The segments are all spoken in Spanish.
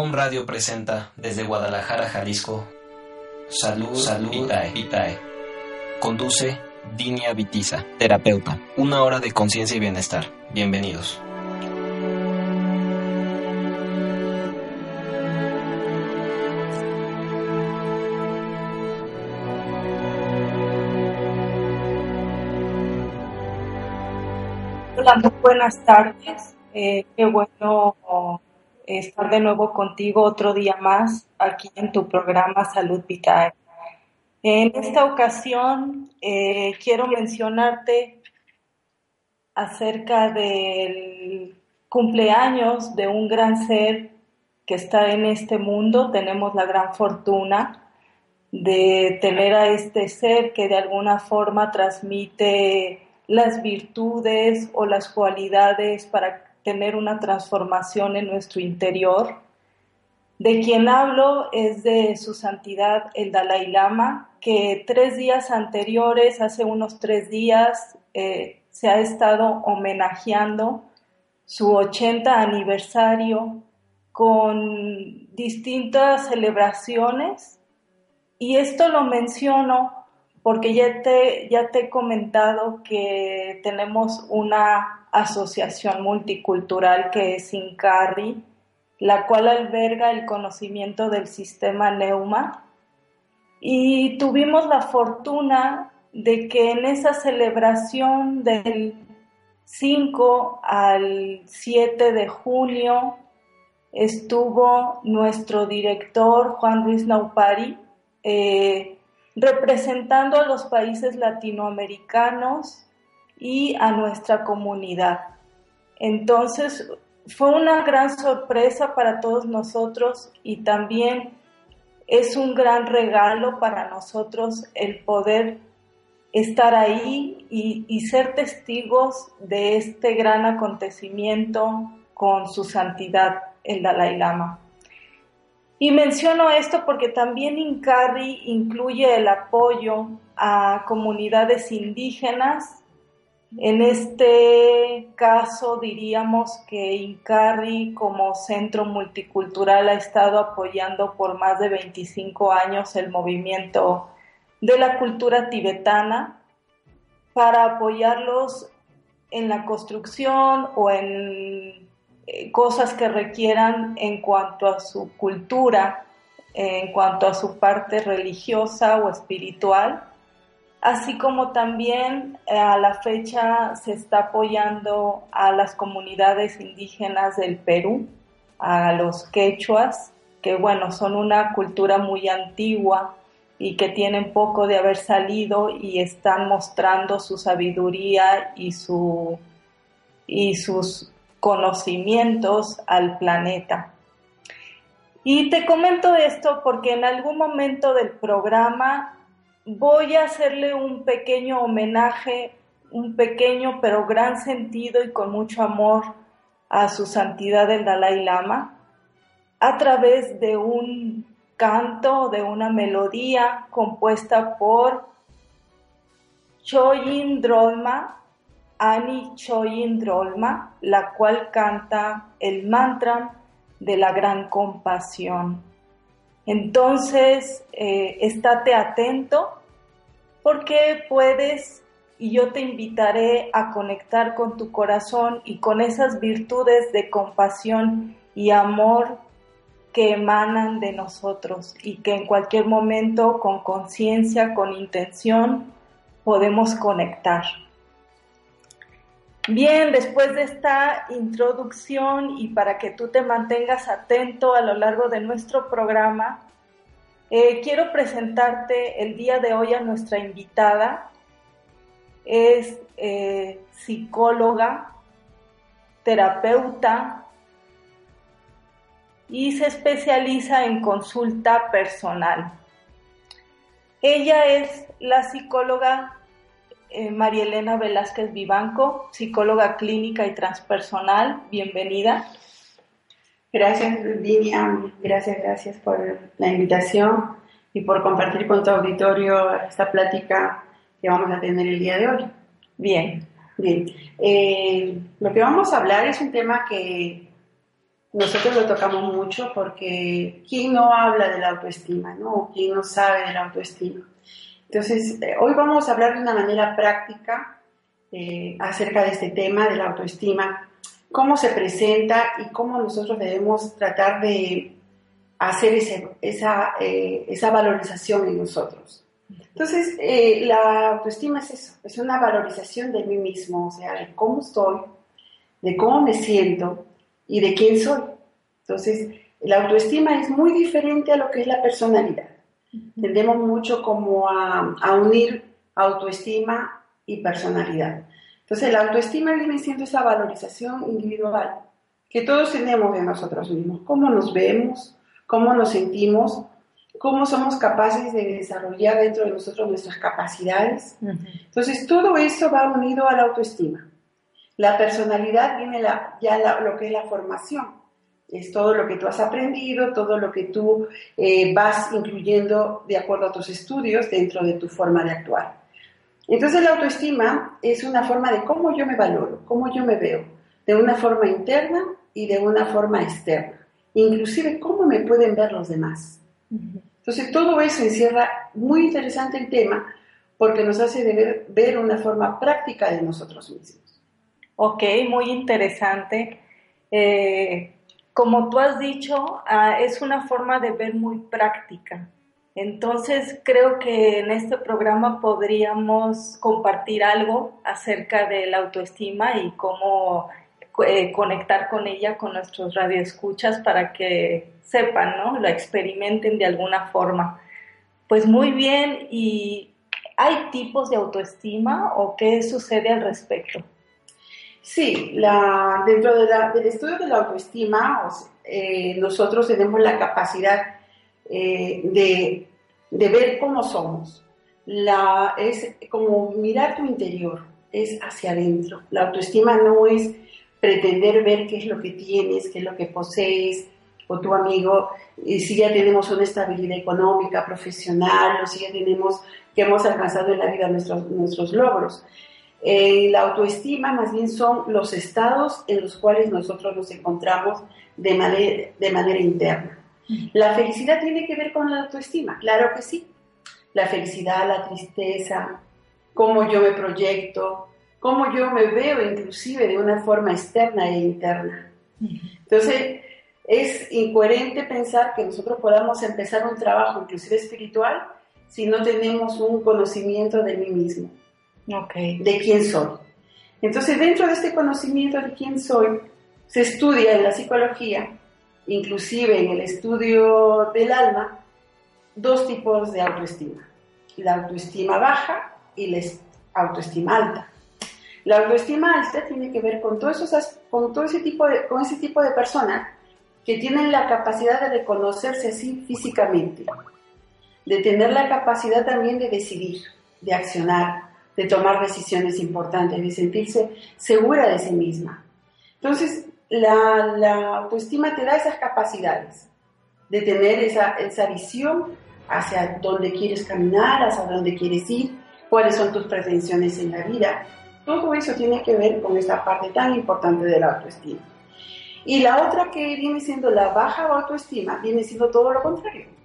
Home Radio presenta desde Guadalajara, Jalisco, Salud, Salud Vitae. Vitae. Conduce Dinia Vitiza, terapeuta. Una hora de conciencia y bienestar. Bienvenidos. Hola, muy buenas tardes. Eh, qué bueno estar de nuevo contigo otro día más aquí en tu programa Salud Vitae. En esta ocasión eh, quiero mencionarte acerca del cumpleaños de un gran ser que está en este mundo. Tenemos la gran fortuna de tener a este ser que de alguna forma transmite las virtudes o las cualidades para tener una transformación en nuestro interior. De quien hablo es de su santidad el Dalai Lama, que tres días anteriores, hace unos tres días, eh, se ha estado homenajeando su 80 aniversario con distintas celebraciones. Y esto lo menciono porque ya te, ya te he comentado que tenemos una asociación multicultural que es INCARRI, la cual alberga el conocimiento del sistema Neuma. Y tuvimos la fortuna de que en esa celebración del 5 al 7 de junio estuvo nuestro director Juan Ruiz Naupari eh, representando a los países latinoamericanos y a nuestra comunidad. Entonces, fue una gran sorpresa para todos nosotros y también es un gran regalo para nosotros el poder estar ahí y, ser testigos de este gran acontecimiento con su santidad, el Dalai Lama. Y menciono esto porque también INCARRI incluye el apoyo a comunidades indígenas en este caso diríamos que INCARRI como centro multicultural ha estado apoyando por más de 25 años el movimiento de la cultura tibetana para apoyarlos en la construcción o en eh, cosas que requieran en cuanto a su cultura, en cuanto a su parte religiosa o espiritual así como también eh, a la fecha se está apoyando a las comunidades indígenas del Perú, a los quechuas, que bueno, son una cultura muy antigua y que tienen poco de haber salido y están mostrando su sabiduría y, su, y sus conocimientos al planeta. Y te comento esto porque en algún momento del programa voy a hacerle un pequeño homenaje, un pequeño pero gran sentido y con mucho amor a su santidad el Dalai Lama a través de un canto, de una melodía compuesta por Choyin Drolma, Ani Choyin Drolma, la cual canta el mantra de la gran compasión. Entonces, eh, estate atento porque puedes y yo te invitaré a conectar con tu corazón y con esas virtudes de compasión y amor que emanan de nosotros y que en cualquier momento con conciencia, con intención, podemos conectar. Bien, después de esta introducción y para que tú te mantengas atento a lo largo de nuestro programa, eh, quiero presentarte el día de hoy a nuestra invitada. Es eh, psicóloga, terapeuta y se especializa en consulta personal. Ella es la psicóloga eh, María Elena Velázquez Vivanco, psicóloga clínica y transpersonal. Bienvenida. Gracias, Dinia. Gracias, gracias por la invitación y por compartir con tu auditorio esta plática que vamos a tener el día de hoy. Bien. Bien. Eh, lo que vamos a hablar es un tema que nosotros lo tocamos mucho porque ¿quién no habla de la autoestima? ¿no? ¿Quién no sabe de la autoestima? Entonces, eh, hoy vamos a hablar de una manera práctica eh, acerca de este tema de la autoestima, cómo se presenta y cómo nosotros debemos tratar de hacer esa, eh, esa valorización en nosotros. Entonces, la autoestima es eso, es una valorización de mí mismo, o sea, de cómo estoy, de cómo me siento y de quién soy. Entonces, la autoestima es muy diferente a lo que es la personalidad. Tendemos mucho como a, a unir autoestima y personalidad. Entonces, la autoestima viene siendo esa valorización individual que todos tenemos de nosotros mismos. Cómo nos vemos, cómo nos sentimos, cómo somos capaces de desarrollar dentro de nosotros nuestras capacidades. Entonces, todo eso va unido a la autoestima. La personalidad viene ya lo que es la formación. Es todo lo que tú has aprendido, todo lo que tú eh, vas incluyendo de acuerdo a tus estudios dentro de tu forma de actuar. Entonces la autoestima es una forma de cómo yo me valoro, cómo yo me veo, de una forma interna y de una forma externa. Inclusive cómo me pueden ver los demás. Entonces todo eso encierra muy interesante el tema porque nos hace ver una forma práctica de nosotros mismos. Ok, muy interesante. Eh, como tú has dicho, ah, es una forma de ver muy práctica. Entonces, creo que en este programa podríamos compartir algo acerca de la autoestima y cómo eh, conectar con ella con nuestros radioescuchas para que sepan, ¿no? Lo experimenten de alguna forma. Pues muy bien, ¿y hay tipos de autoestima o qué sucede al respecto? Sí, la, dentro del estudio de la autoestima, eh, nosotros tenemos la capacidad eh, de, ver cómo somos. La, es como mirar tu interior, es hacia adentro. La autoestima no es pretender ver qué es lo que tienes, qué es lo que posees, o tu amigo, y si ya tenemos una estabilidad económica, profesional, o si ya tenemos que hemos alcanzado en la vida nuestros, logros. Eh, la autoestima más bien son los estados en los cuales nosotros nos encontramos de de manera interna. La felicidad tiene que ver con la autoestima, claro que sí. La felicidad, la tristeza, cómo yo me proyecto, cómo yo me veo inclusive de una forma externa e interna. Entonces, es incoherente pensar que nosotros podamos empezar un trabajo inclusive espiritual si no tenemos un conocimiento de mí mismo de quién soy. Entonces, dentro de este conocimiento de quién soy, se estudia en la psicología, inclusive en el estudio del alma, dos tipos de autoestima. La autoestima baja y la autoestima alta. La autoestima alta tiene que ver con, todo ese tipo de, con ese tipo de personas que tienen la capacidad de reconocerse así físicamente, de tener la capacidad también de decidir, de accionar, de tomar decisiones importantes, de sentirse segura de sí misma. Entonces, la, autoestima te da esas capacidades de tener esa, esa visión hacia dónde quieres caminar, hacia dónde quieres ir, cuáles son tus pretensiones en la vida. Todo eso tiene que ver con esa parte tan importante de la autoestima. Y la otra que viene siendo la baja autoestima, viene siendo todo lo contrario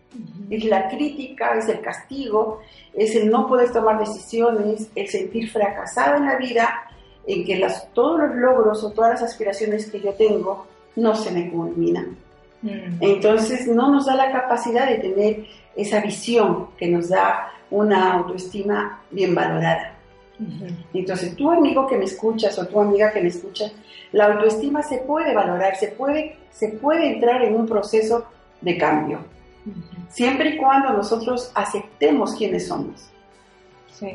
es la crítica, es el castigo, es el no poder tomar decisiones, el sentir fracasada en la vida, en que las, todos los logros o todas las aspiraciones que yo tengo no se me culminan. Mm. Entonces no nos da la capacidad de tener esa visión que nos da una autoestima bien valorada. Entonces, tu amigo que me escuchas o tu amiga que me escucha, la autoestima se puede valorar, se puede, se puede entrar en un proceso de cambio siempre y cuando nosotros aceptemos quiénes somos.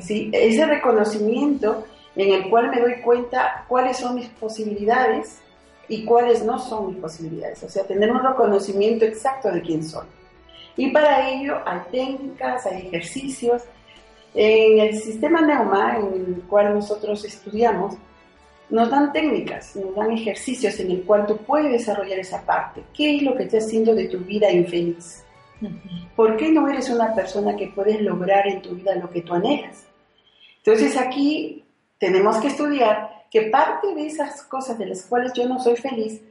Sí. Ese reconocimiento en el cual me doy cuenta cuáles son mis posibilidades y cuáles no son mis posibilidades. O sea, tener un reconocimiento exacto de quién soy. Y para ello hay técnicas, hay ejercicios. En el sistema Neuma, en el cual nosotros estudiamos, nos dan técnicas, nos dan ejercicios en el cual tú puedes desarrollar esa parte. ¿Qué es lo que estás haciendo de tu vida infeliz? ¿Por qué no eres una persona que puedes lograr en tu vida lo que tú anhelas? Entonces aquí tenemos que estudiar que parte de esas cosas de las cuales yo no soy feliz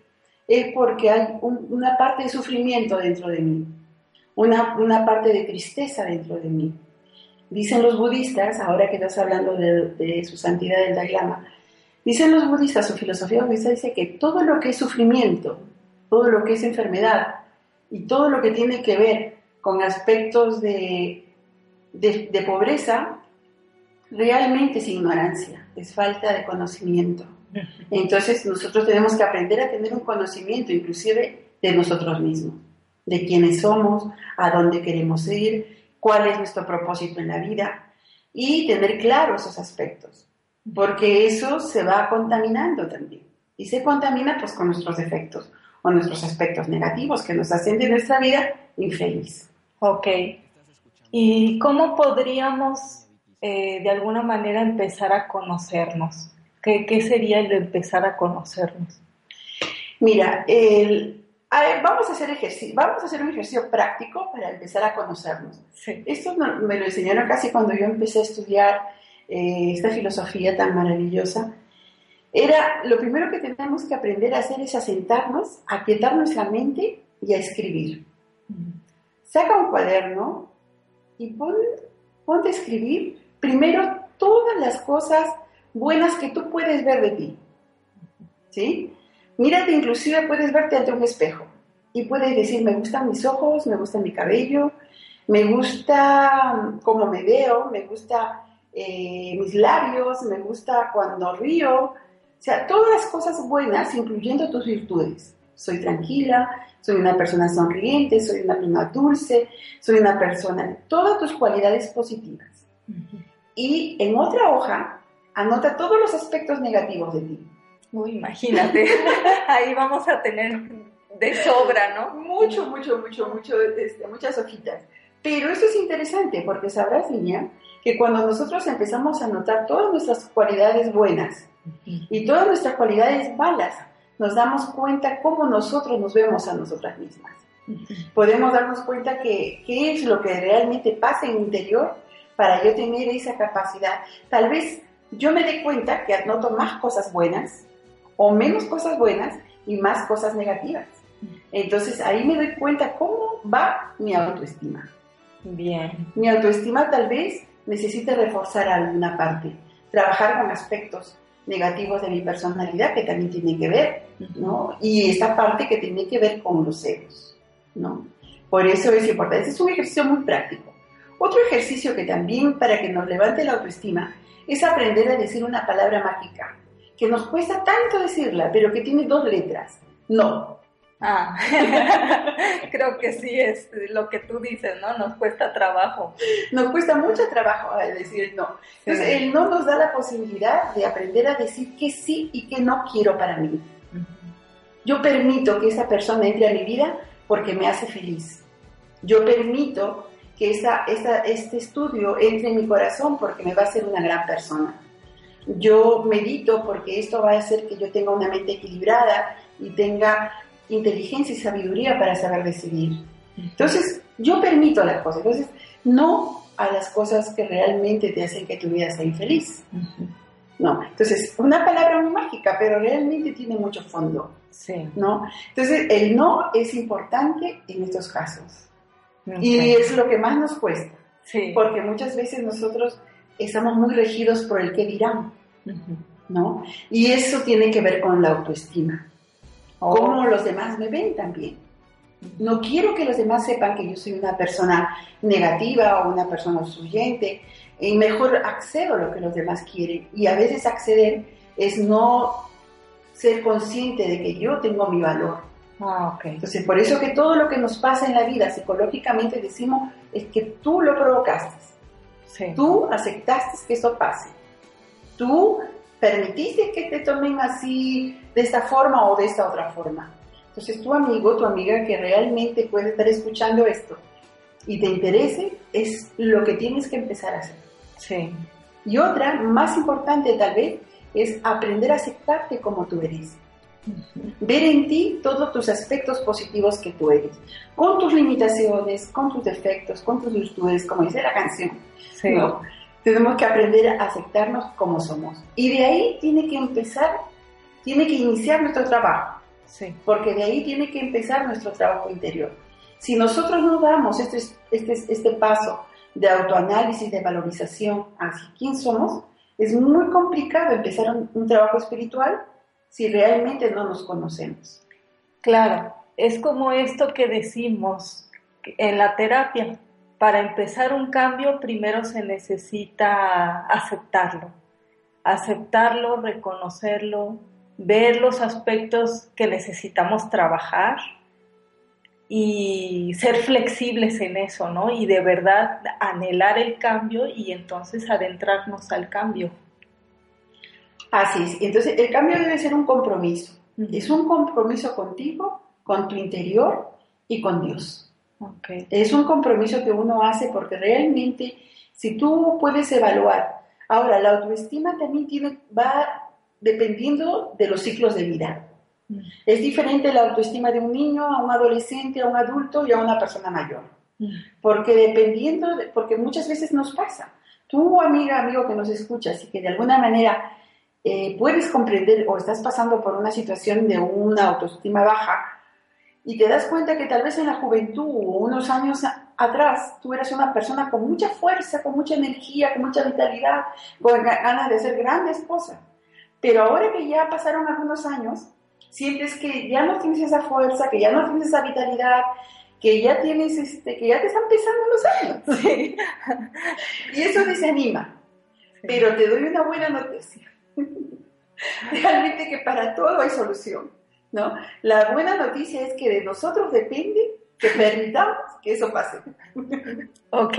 es porque hay una parte de sufrimiento dentro de mí, una, una, parte de tristeza dentro de mí. Dicen los budistas, ahora que estás hablando de, su santidad el Dalai Lama, dicen los budistas, su filosofía budista dice que todo lo que es sufrimiento, todo lo que es enfermedad y todo lo que tiene que ver con aspectos de, de pobreza, realmente es ignorancia, es falta de conocimiento. Entonces nosotros tenemos que aprender a tener un conocimiento inclusive de nosotros mismos, de quiénes somos, a dónde queremos ir, cuál es nuestro propósito en la vida y tener claros esos aspectos, porque eso se va contaminando también y se contamina pues con nuestros defectos o nuestros aspectos negativos que nos hacen de nuestra vida infeliz. Ok. ¿Y cómo podríamos eh, de alguna manera empezar a conocernos? ¿Qué, sería el de empezar a conocernos? Mira, el, vamos, a hacer ejercicio, vamos a hacer un ejercicio práctico para empezar a conocernos. Esto me lo enseñaron casi cuando yo empecé a estudiar eh, esta filosofía tan maravillosa. Era lo primero que tenemos que aprender a hacer es a sentarnos, a quietar nuestra mente y a escribir. Saca un cuaderno y pon, ponte a escribir primero todas las cosas buenas que tú puedes ver de ti. ¿Sí? Mírate, inclusive puedes verte ante un espejo y puedes decir, me gustan mis ojos, me gusta mi cabello, me gusta cómo me veo, me gusta eh, mis labios, me gusta cuando río. O sea, todas las cosas buenas, incluyendo tus virtudes. Soy tranquila, soy una persona sonriente, soy una persona dulce, soy una persona, todas tus cualidades positivas. Y en otra hoja anota todos los aspectos negativos de ti. Uy, imagínate, ahí vamos a tener de sobra, ¿no? Mucho, mucho, mucho, mucho, este, muchas hojitas. Pero eso es interesante porque sabrás, niña, que cuando nosotros empezamos a notar todas nuestras cualidades buenas y todas nuestras cualidades malas, nos damos cuenta cómo nosotros nos vemos a nosotras mismas. Podemos darnos cuenta que qué es lo que realmente pasa en mi interior para yo tener esa capacidad. Tal vez yo me di cuenta que anoto más cosas buenas o menos cosas buenas y más cosas negativas. Entonces ahí me doy cuenta cómo va mi autoestima. Bien. Mi autoestima tal vez necesite reforzar alguna parte, trabajar con aspectos negativos de mi personalidad que también tienen que ver, ¿no? Y esta parte que tiene que ver con los egos, ¿no? Por eso es importante. es un ejercicio muy práctico. Otro ejercicio que también para que nos levante la autoestima es aprender a decir una palabra mágica, que nos cuesta tanto decirla, pero que tiene dos letras. No. Ah, creo que sí es lo que tú dices, ¿no? Nos cuesta trabajo. Nos cuesta mucho trabajo decir no. Entonces, el no nos da la posibilidad de aprender a decir que sí y que no quiero para mí. Yo permito que esa persona entre a mi vida porque me hace feliz. Yo permito que esa, este estudio entre en mi corazón porque me va a hacer una gran persona. Yo medito porque esto va a hacer que yo tenga una mente equilibrada y tenga inteligencia y sabiduría para saber decidir. Entonces, yo permito las cosas. Entonces, no a las cosas que realmente te hacen que tu vida sea infeliz. No, entonces, una palabra muy mágica, pero realmente tiene mucho fondo. Sí. ¿no? Entonces, el no es importante en estos casos. Y es lo que más nos cuesta. Porque muchas veces nosotros estamos muy regidos por el que dirán, ¿no? Y eso tiene que ver con la autoestima. Oh. Cómo los demás me ven también. No quiero que los demás sepan que yo soy una persona negativa o una persona subyente. Y mejor accedo a lo que los demás quieren. Y a veces acceder es no ser consciente de que yo tengo mi valor Ah, Entonces, por eso que todo lo que nos pasa en la vida psicológicamente decimos es que tú lo provocaste. Tú aceptaste que eso pase. Tú permitiste que te tomen así, de esta forma o de esta otra forma. Entonces, tu amigo, tu amiga que realmente puede estar escuchando esto y te interese, es lo que tienes que empezar a hacer. Sí. Y otra, más importante tal vez, es aprender a aceptarte como tú eres. Ver en ti todos tus aspectos positivos que tú eres, con tus limitaciones, con tus defectos, con tus virtudes, como dice la canción. Tenemos que aprender a aceptarnos como somos. Y de ahí tiene que empezar, tiene que iniciar nuestro trabajo. Sí. Porque de ahí tiene que empezar nuestro trabajo interior. Si nosotros no damos este, este, este paso de autoanálisis, de valorización hacia quién somos, es muy complicado empezar un, trabajo espiritual si realmente no nos conocemos. Claro, es como esto que decimos en la terapia. Para empezar un cambio primero se necesita aceptarlo, aceptarlo, reconocerlo, ver los aspectos que necesitamos trabajar y ser flexibles en eso, ¿no? Y de verdad anhelar el cambio y entonces adentrarnos al cambio. Así es. Entonces, el cambio debe ser un compromiso. Es un compromiso contigo, con tu interior y con Dios. Okay. Es un compromiso que uno hace porque realmente, si tú puedes evaluar, ahora la autoestima también tiene, va dependiendo de los ciclos de vida. Mm. Es diferente la autoestima de un niño a un adolescente, a un adulto y a una persona mayor. Mm. Porque dependiendo, porque muchas veces nos pasa. Tú, amiga, amigo que nos escuchas y que de alguna manera eh, puedes comprender o estás pasando por una situación de una autoestima baja y te das cuenta que tal vez en la juventud o unos años atrás tú eras una persona con mucha fuerza, con mucha energía, con mucha vitalidad, con ganas de hacer grandes cosas. Pero ahora que ya pasaron algunos años, sientes que ya no tienes esa fuerza, que ya no tienes esa vitalidad, que ya tienes, este, que ya te están pesando los años. y eso desanima. Pero te doy una buena noticia. Realmente que para todo hay solución, ¿no? La buena noticia es que de nosotros depende que permitamos que eso pase. ok.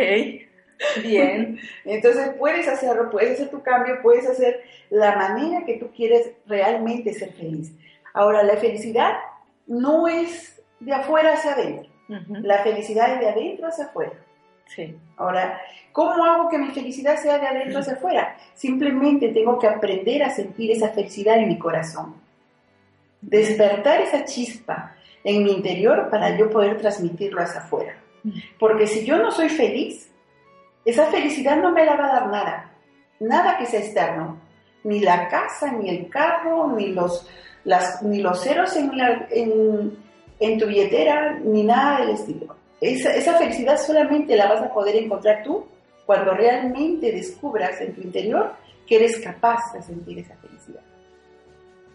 Bien. Entonces puedes hacerlo, puedes hacer tu cambio, puedes hacer la manera que tú quieres realmente ser feliz. Ahora, la felicidad no es de afuera hacia adentro. La felicidad es de adentro hacia afuera. Sí. Ahora, ¿cómo hago que mi felicidad sea de adentro hacia afuera? Simplemente tengo que aprender a sentir esa felicidad en mi corazón. Despertar esa chispa en mi interior para yo poder transmitirlo hacia afuera. Porque si yo no soy feliz, esa felicidad no me la va a dar nada, nada que sea externo, ni la casa, ni el carro, ni los, las, ni los ceros en, en, tu billetera, ni nada del estilo. Esa, esa felicidad solamente la vas a poder encontrar tú cuando realmente descubras en tu interior que eres capaz de sentir esa felicidad.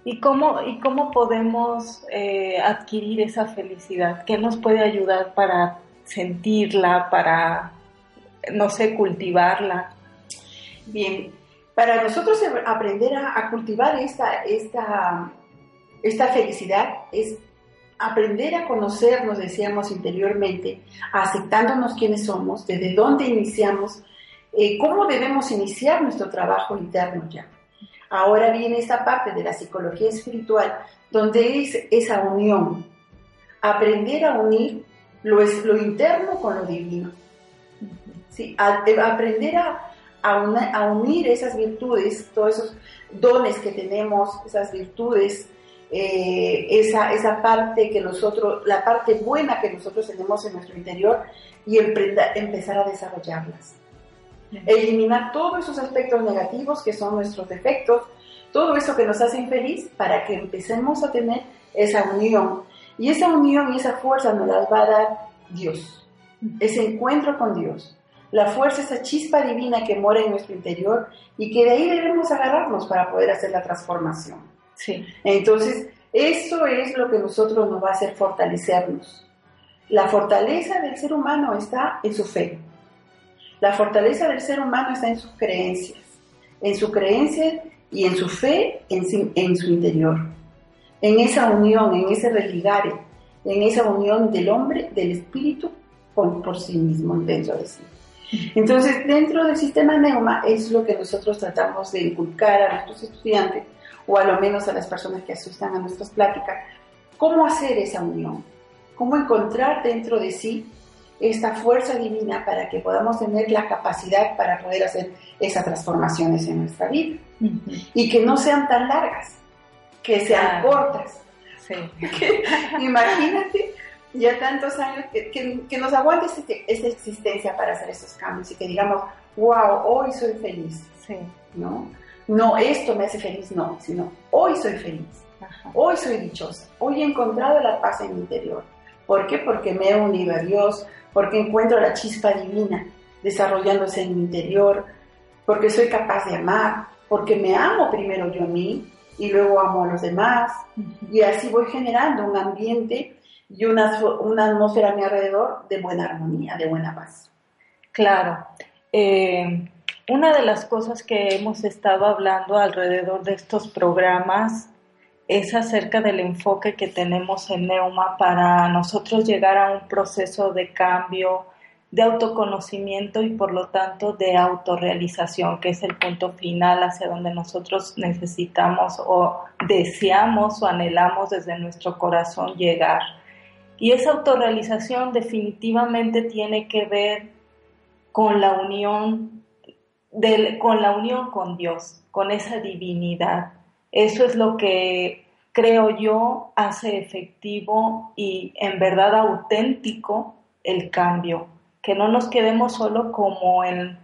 ¿Y cómo, y cómo podemos eh, adquirir esa felicidad? ¿Qué nos puede ayudar para sentirla, para no sé, cultivarla. Bien, para nosotros aprender a, cultivar esta, esta, esta felicidad es aprender a conocernos, decíamos interiormente, aceptándonos quiénes somos, desde dónde iniciamos, eh, cómo debemos iniciar nuestro trabajo interno ya. Ahora viene esta parte de la psicología espiritual, donde es esa unión, aprender a unir lo, es, lo interno con lo divino. ¿sí? Eh, aprender a, a, unir esas virtudes, todos esos dones que tenemos, esas virtudes, eh, esa, esa parte que nosotros, la parte buena que nosotros tenemos en nuestro interior y empezar a desarrollarlas. Eliminar todos esos aspectos negativos que son nuestros defectos, todo eso que nos hace infeliz para que empecemos a tener esa unión. Y esa unión y esa fuerza nos las va a dar Dios, ese encuentro con Dios la fuerza, esa chispa divina que mora en nuestro interior y que de ahí debemos agarrarnos para poder hacer la transformación. Entonces, eso es lo que nosotros nos va a hacer fortalecernos. La fortaleza del ser humano está en su fe. La fortaleza del ser humano está en sus creencias, en su creencia y en su fe en, en su interior, en esa unión, en ese religare, en esa unión del hombre, del espíritu, por, por sí mismo, dentro de sí. Entonces, dentro del sistema Neuma es lo que nosotros tratamos de inculcar a nuestros estudiantes, o a lo menos a las personas que asustan a nuestras pláticas, cómo hacer esa unión, cómo encontrar dentro de sí esta fuerza divina para que podamos tener la capacidad para poder hacer esas transformaciones en nuestra vida y que no sean tan largas, que sean cortas. Sí. imagínate ya tantos años, que, nos aguante esta existencia para hacer estos cambios y que digamos, wow, hoy soy feliz. Sí. ¿No? No, esto me hace feliz, no, sino hoy soy feliz. Hoy soy dichosa, hoy he encontrado la paz en mi interior. ¿Por qué? Porque me he unido a Dios, porque encuentro la chispa divina desarrollándose en mi interior, porque soy capaz de amar, porque me amo primero yo a mí y luego amo a los demás. Y así voy generando un ambiente y una, una atmósfera a mi alrededor de buena armonía, de buena paz. Claro. Eh, una de las cosas que hemos estado hablando alrededor de estos programas es acerca del enfoque que tenemos en Neuma para nosotros llegar a un proceso de cambio, de autoconocimiento y por lo tanto de autorrealización, que es el punto final hacia donde nosotros necesitamos o deseamos o anhelamos desde nuestro corazón llegar. Y esa autorrealización definitivamente tiene que ver con la unión con la unión con Dios, con esa divinidad. Eso es lo que creo yo hace efectivo y en verdad auténtico el cambio que no nos quedemos solo como en,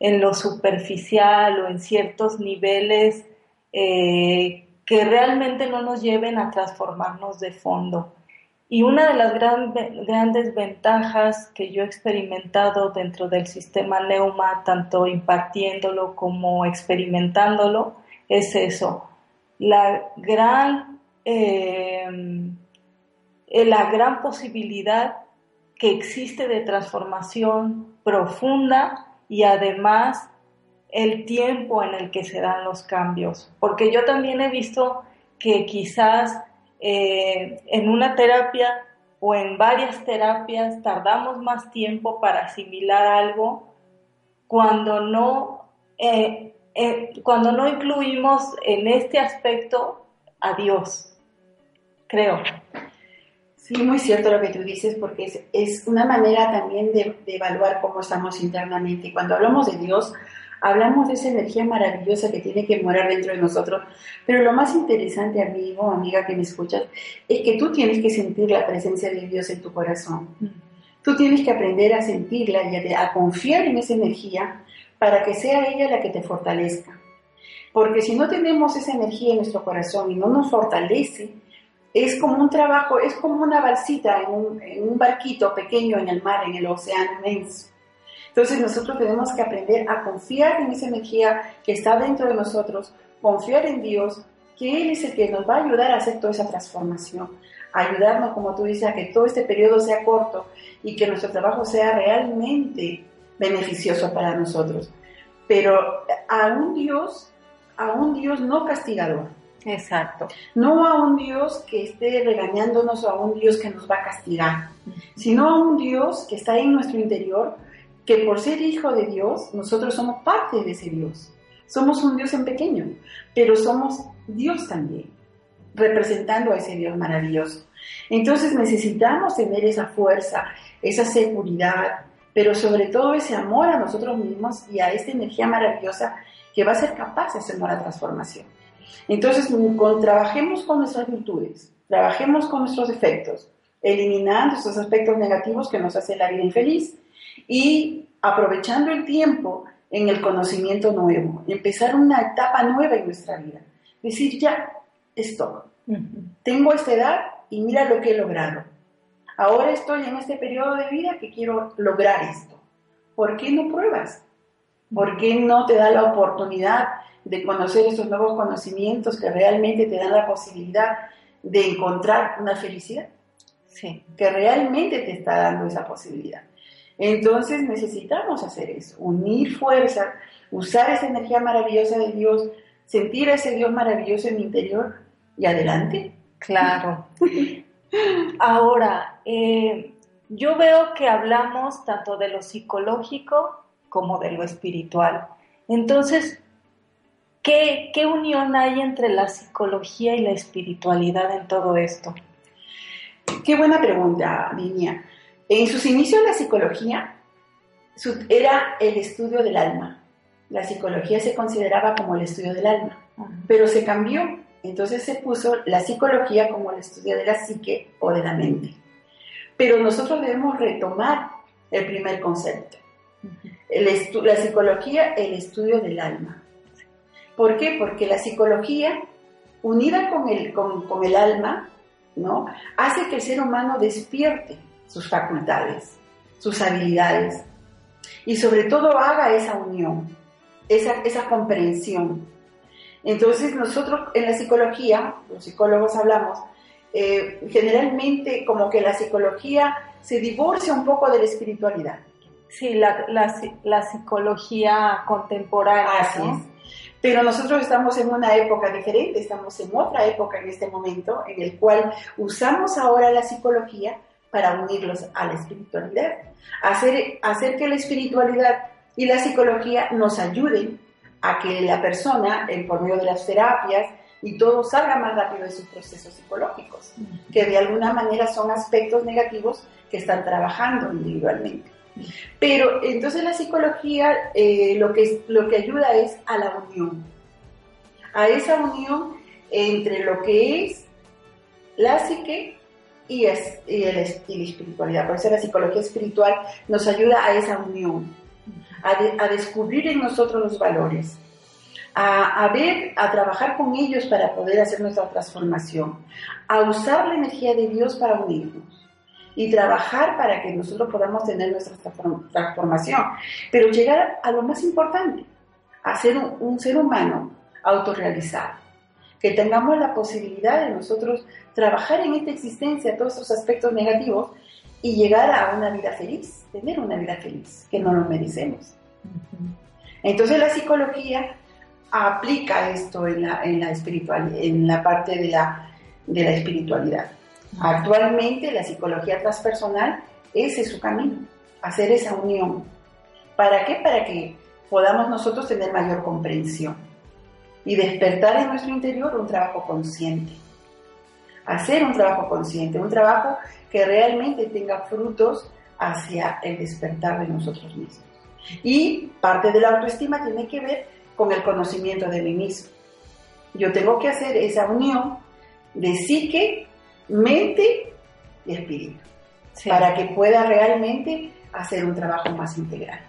lo superficial o en ciertos niveles eh, que realmente no nos lleven a transformarnos de fondo. Y una de las grandes ventajas que yo he experimentado dentro del sistema Neuma, tanto impartiéndolo como experimentándolo, es eso, la gran, eh, la gran posibilidad que existe de transformación profunda y además el tiempo en el que se dan los cambios. Porque yo también he visto que quizás eh, en una terapia o en varias terapias tardamos más tiempo para asimilar algo cuando no, eh, eh, cuando no incluimos en este aspecto a Dios, creo. Sí, muy cierto lo que tú dices, porque es, es una manera también de, evaluar cómo estamos internamente. Cuando hablamos de Dios, hablamos de esa energía maravillosa que tiene que morar dentro de nosotros, pero lo más interesante, amigo, amiga que me escuchas, es que tú tienes que sentir la presencia de Dios en tu corazón. Mm. Tú tienes que aprender a sentirla y a, a confiar en esa energía para que sea ella la que te fortalezca. Porque si no tenemos esa energía en nuestro corazón y no nos fortalece, es como un trabajo, es como una balsita en un, barquito pequeño en el mar, en el océano inmenso. Entonces nosotros tenemos que aprender a confiar en esa energía que está dentro de nosotros, confiar en Dios, que Él es el que nos va a ayudar a hacer toda esa transformación, ayudarnos, como tú dices, a que todo este periodo sea corto y que nuestro trabajo sea realmente beneficioso para nosotros. Pero a un Dios, a un Dios no castigador. Exacto. No a un Dios que esté regañándonos o a un Dios que nos va a castigar, sino a un Dios que está en nuestro interior, que por ser hijo de Dios, nosotros somos parte de ese Dios. Somos un Dios en pequeño, pero somos Dios también, representando a ese Dios maravilloso. Entonces necesitamos tener esa fuerza, esa seguridad, pero sobre todo ese amor a nosotros mismos y a esta energía maravillosa que va a ser capaz de hacer la transformación. Entonces, trabajemos con nuestras virtudes, trabajemos con nuestros defectos, eliminando esos aspectos negativos que nos hacen la vida infeliz y aprovechando el tiempo en el conocimiento nuevo, empezar una etapa nueva en nuestra vida. Decir, ya, esto, tengo esta edad y mira lo que he logrado. Ahora estoy en este periodo de vida que quiero lograr esto. ¿Por qué no pruebas? ¿Por qué no te da la oportunidad de conocer esos nuevos conocimientos que realmente te dan la posibilidad de encontrar una felicidad. Sí. Que realmente te está dando esa posibilidad. Entonces necesitamos hacer eso, unir fuerza, usar esa energía maravillosa de Dios, sentir a ese Dios maravilloso en mi interior y adelante. Claro. Ahora, eh, yo veo que hablamos tanto de lo psicológico como de lo espiritual. Entonces, ¿Qué, unión hay entre la psicología y la espiritualidad en todo esto? Qué buena pregunta, Niña. En sus inicios la psicología era el estudio del alma. La psicología se consideraba como el estudio del alma, pero se cambió. Entonces se puso la psicología como el estudio de la psique o de la mente. Pero nosotros debemos retomar el primer concepto. la psicología, el estudio del alma. ¿Por qué? Porque la psicología unida con el, con, con el alma, ¿no? hace que el ser humano despierte sus facultades, sus habilidades y sobre todo haga esa unión, esa, esa comprensión. Entonces nosotros en la psicología, los psicólogos hablamos, eh, generalmente como que la psicología se divorcia un poco de la espiritualidad. Sí, la, la, psicología contemporánea. Así Pero nosotros estamos en una época diferente, estamos en otra época en este momento, en el cual usamos ahora la psicología para unirlos a la espiritualidad. Hacer, hacer que la espiritualidad y la psicología nos ayuden a que la persona, por medio de las terapias, y todo salga más rápido de sus procesos psicológicos, que de alguna manera son aspectos negativos que están trabajando individualmente. Pero entonces la psicología eh, lo, que, lo que ayuda es a la unión, a esa unión entre lo que es la psique y, es, y, el, y la espiritualidad. Por eso la psicología espiritual nos ayuda a esa unión, a, a descubrir en nosotros los valores, a, a, ver, a trabajar con ellos para poder hacer nuestra transformación, a usar la energía de Dios para unirnos y trabajar para que nosotros podamos tener nuestra transformación. Pero llegar a lo más importante, a ser un, ser humano autorrealizado. Que tengamos la posibilidad de nosotros trabajar en esta existencia todos estos aspectos negativos y llegar a una vida feliz, tener una vida feliz, que no nos merecemos. Entonces la psicología aplica esto en la, en la, espiritual, en la parte de la, de la espiritualidad. Actualmente la psicología transpersonal, ese es su camino, hacer esa unión. ¿Para qué? Para que podamos nosotros tener mayor comprensión y despertar en nuestro interior un trabajo consciente. Hacer un trabajo consciente, un trabajo que realmente tenga frutos hacia el despertar de nosotros mismos. Y parte de la autoestima tiene que ver con el conocimiento de mí mismo. Yo tengo que hacer esa unión de psique mente y espíritu, para que pueda realmente hacer un trabajo más integral.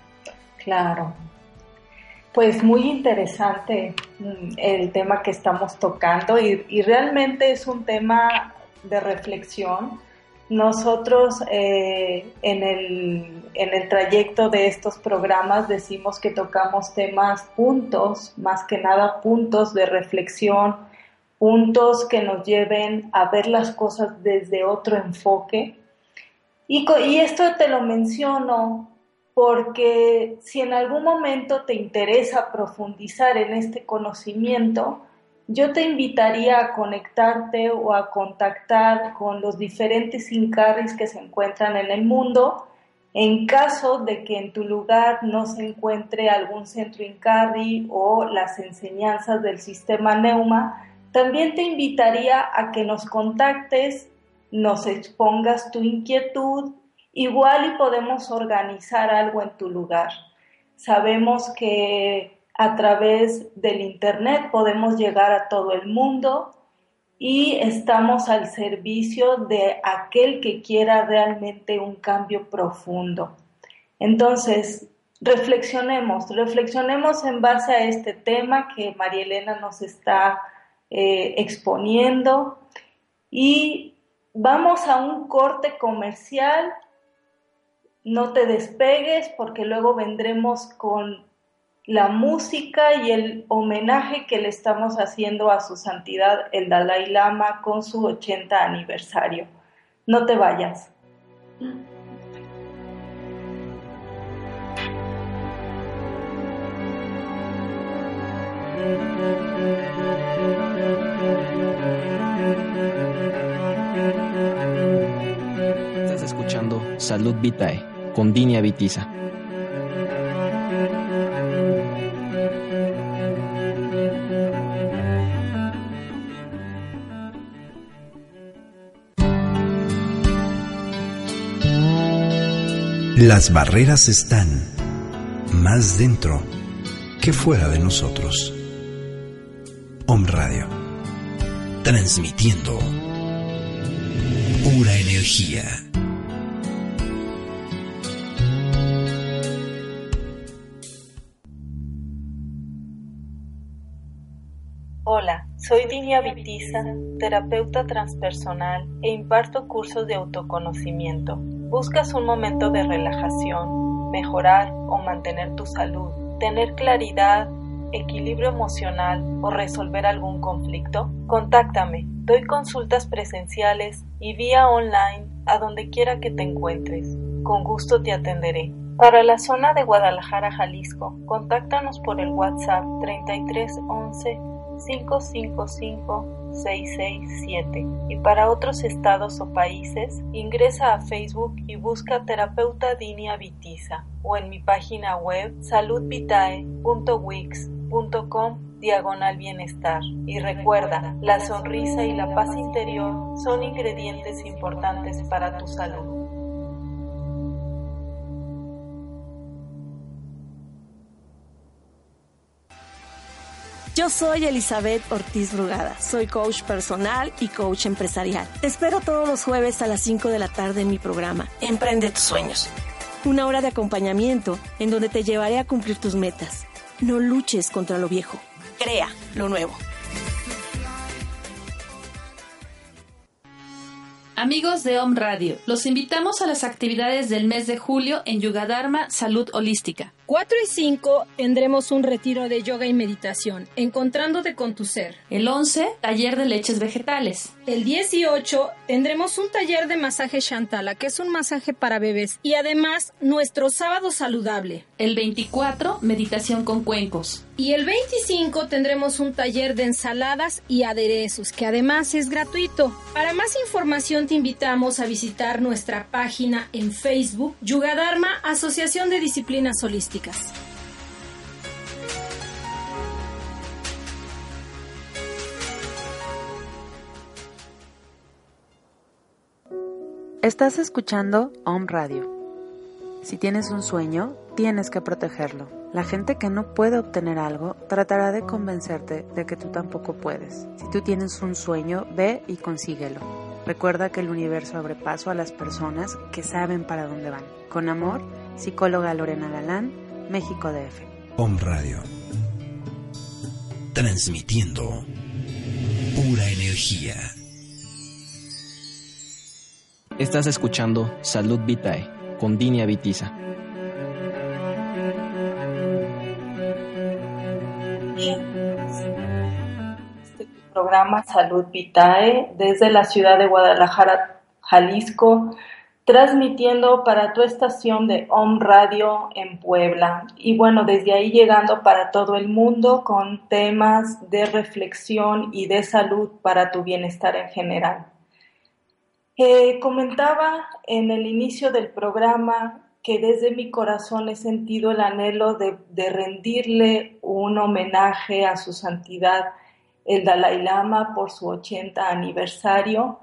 Claro. Pues muy interesante mm, el tema que estamos tocando y, realmente es un tema de reflexión. Nosotros eh, en, el, en el trayecto de estos programas decimos que tocamos temas puntos, más que nada puntos de reflexión, puntos que nos lleven a ver las cosas desde otro enfoque. Y, y esto te lo menciono porque si en algún momento te interesa profundizar en este conocimiento, yo te invitaría a conectarte o a contactar con los diferentes Incarris que se encuentran en el mundo. En caso de que en tu lugar no se encuentre algún centro Incarri o las enseñanzas del sistema Neuma, también te invitaría a que nos contactes, nos expongas tu inquietud, igual y podemos organizar algo en tu lugar. Sabemos que a través del Internet podemos llegar a todo el mundo y estamos al servicio de aquel que quiera realmente un cambio profundo. Entonces, reflexionemos, reflexionemos en base a este tema que María Elena nos está eh, exponiendo y vamos a un corte comercial. No te despegues porque luego vendremos con la música y el homenaje que le estamos haciendo a su santidad el Dalai Lama con su 80 aniversario. No te vayas. Salud Vitae con Dinia Vitiza. Las barreras están más dentro que fuera de nosotros. Om Radio, transmitiendo pura energía. Hola, soy Dinia Vitiza, terapeuta transpersonal e imparto cursos de autoconocimiento. ¿Buscas un momento de relajación, mejorar o mantener tu salud, tener claridad, equilibrio emocional o resolver algún conflicto? Contáctame. Doy consultas presenciales y vía online a donde quiera que te encuentres. Con gusto te atenderé. Para la zona de Guadalajara, Jalisco, contáctanos por el WhatsApp 3311 555-667 y para otros estados o países ingresa a Facebook y busca terapeuta Dinia Vitiza o en mi página web saludvitae.wix.com diagonal bienestar y recuerda, la sonrisa y la paz interior son ingredientes importantes para tu salud. Yo soy Elizabeth Ortiz Brugada, soy coach personal y coach empresarial. Te espero todos los jueves a las 5 de la tarde en mi programa, Emprende tus sueños. Una hora de acompañamiento en donde te llevaré a cumplir tus metas. No luches contra lo viejo, crea lo nuevo. Amigos de Om Radio, los invitamos a las actividades del mes de julio en Yugadharma Salud Holística. 4 y 5 tendremos un retiro de yoga y meditación, encontrándote con tu ser. El 11, taller de leches vegetales. El 18 tendremos un taller de masaje Shantala, que es un masaje para bebés, y además nuestro sábado saludable. El 24, meditación con cuencos. Y el 25 tendremos un taller de ensaladas y aderezos, que además es gratuito. Para más información te invitamos a visitar nuestra página en Facebook, Yugadharma Asociación de Disciplinas Holísticas. Estás escuchando Om Radio. Si tienes un sueño, tienes que protegerlo. La gente que no puede obtener algo tratará de convencerte de que tú tampoco puedes. Si tú tienes un sueño, ve y consíguelo. Recuerda que el universo abre paso a las personas que saben para dónde van. Con amor, psicóloga Lorena Galán, México DF. Om Radio. Transmitiendo pura energía. Estás escuchando Salud Vitae con Dinia Vitiza. Este programa Salud Vitae desde la ciudad de Guadalajara, Jalisco, transmitiendo para tu estación de Om Radio en Puebla. Y bueno, desde ahí llegando para todo el mundo con temas de reflexión y de salud para tu bienestar en general. Eh, comentaba en el inicio del programa que desde mi corazón he sentido el anhelo de rendirle un homenaje a su santidad el Dalai Lama por su 80 aniversario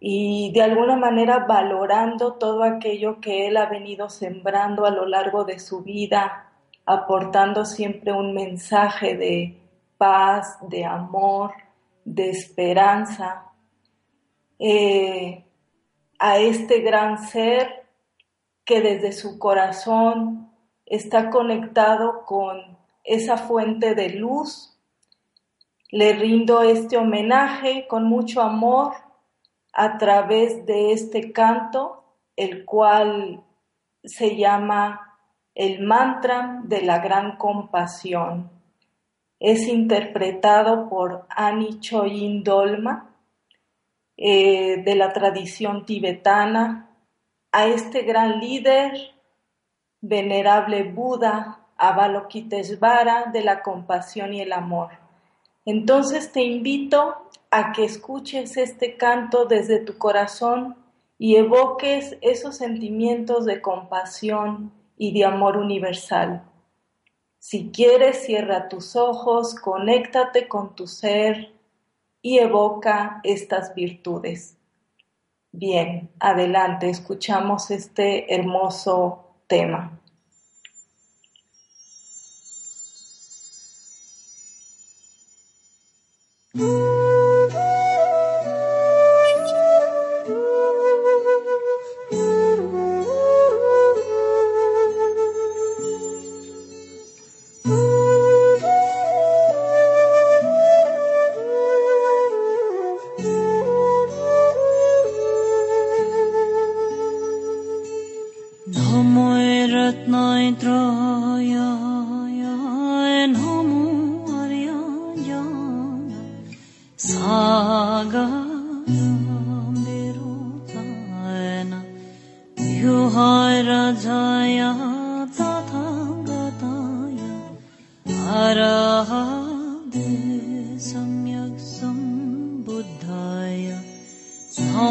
y de alguna manera valorando todo aquello que él ha venido sembrando a lo largo de su vida, aportando siempre un mensaje de paz, de amor, de esperanza eh, a este gran ser que desde su corazón está conectado con esa fuente de luz. Le rindo este homenaje con mucho amor a través de este canto, el cual se llama el mantra de la gran compasión. Es interpretado por Ani Choyin Dolma eh, de la tradición tibetana a este gran líder, venerable Buda Avalokitesvara de la compasión y el amor. Entonces te invito a que escuches este canto desde tu corazón y evoques esos sentimientos de compasión y de amor universal. Si quieres, cierra tus ojos, conéctate con tu ser y evoca estas virtudes. Bien, adelante, escuchamos este hermoso tema. Mm.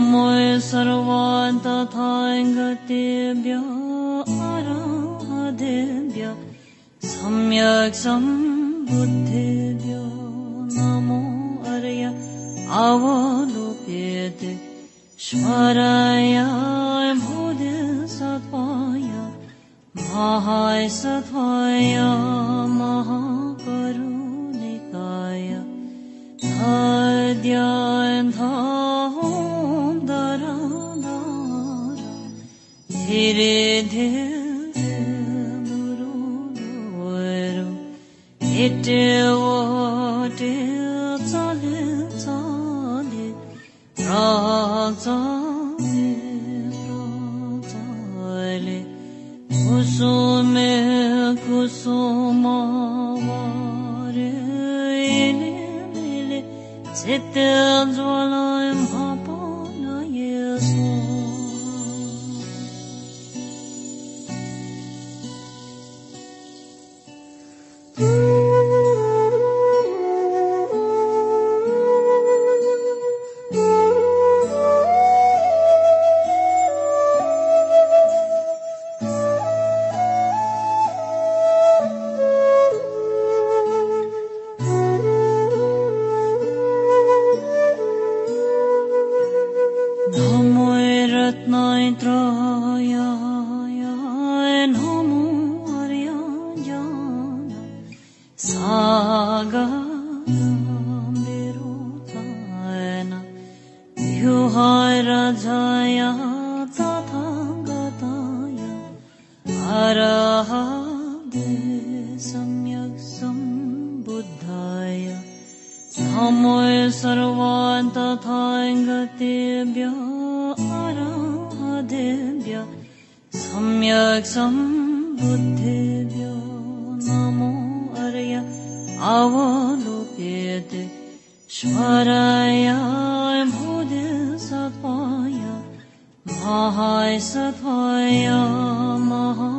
म सर्वान् तथा गतेभ्य आराधे सम्यक् सम्बुद्धेभ्यो नमो अर्य स्मरयाय भोज सफाय महाय सफाय महाकरुणिकाय ध्याय ध Dere dil se muru noero Ete o dil zale zale Ra zale ra zale Kusume kusuma vare Ele mele Zete zvala सम्यक् सम्बुद्धाय सामय सर्वान् तथा गतेभ्य आराधेभ्य सम्यक् सम्बुद्धेभ्यो नमो अर्य अवलोक्यते स्वराय बोधसपाय महाय सथाय महा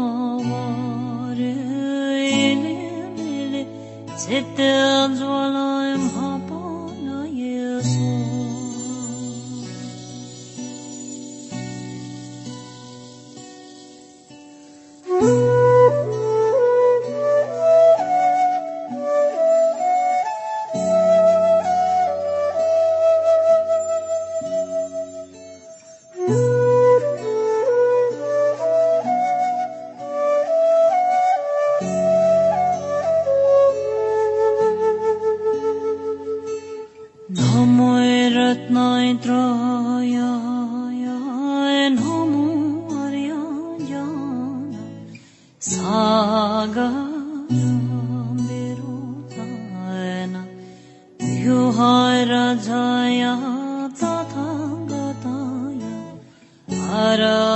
still Hara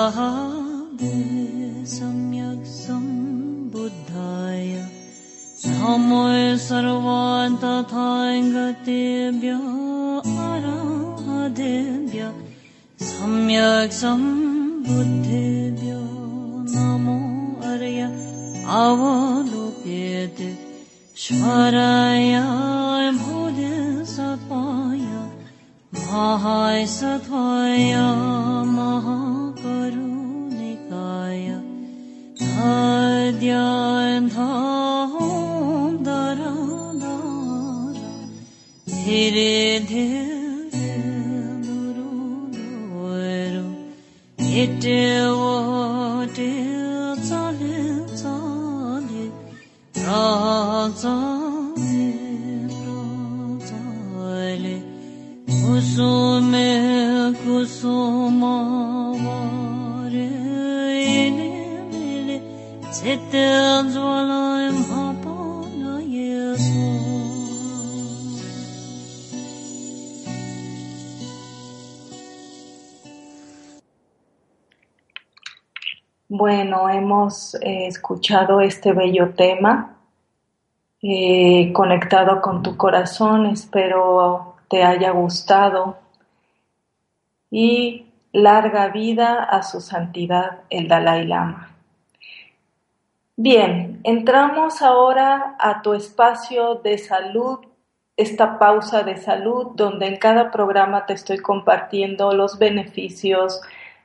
Bueno, hemos eh, escuchado este bello tema eh, conectado con tu corazón, espero te haya gustado y larga vida a su santidad el Dalai Lama. Bien, entramos ahora a tu espacio de salud, esta pausa de salud donde en cada programa te estoy compartiendo los beneficios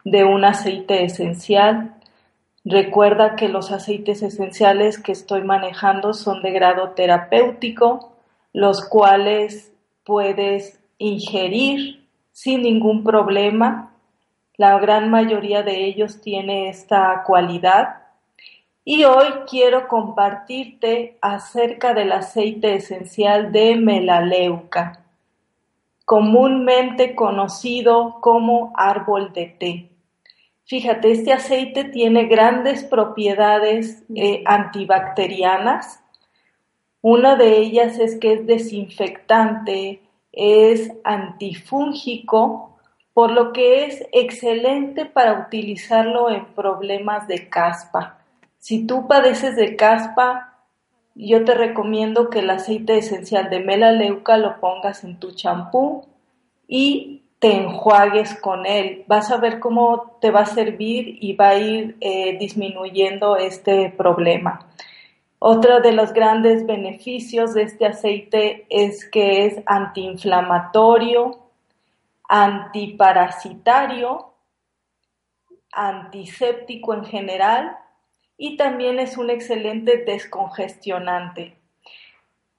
de un aceite esencial Recuerda que los aceites esenciales que estoy manejando son de grado terapéutico, los cuales puedes ingerir sin ningún problema. La gran mayoría de ellos tiene esta cualidad. Y hoy quiero compartirte acerca del aceite esencial de melaleuca, comúnmente conocido como árbol de té. Fíjate, este aceite tiene grandes propiedades eh, antibacterianas. Una de ellas es que es desinfectante, es antifúngico, por lo que es excelente para utilizarlo en problemas de caspa. Si tú padeces de caspa, yo te recomiendo que el aceite esencial de melaleuca lo pongas en tu champú y te enjuagues con él. Vas a ver cómo te va a servir y va a ir eh, disminuyendo este problema. Otro de los grandes beneficios de este aceite es que es antiinflamatorio, antiparasitario, antiséptico en general y también es un excelente descongestionante.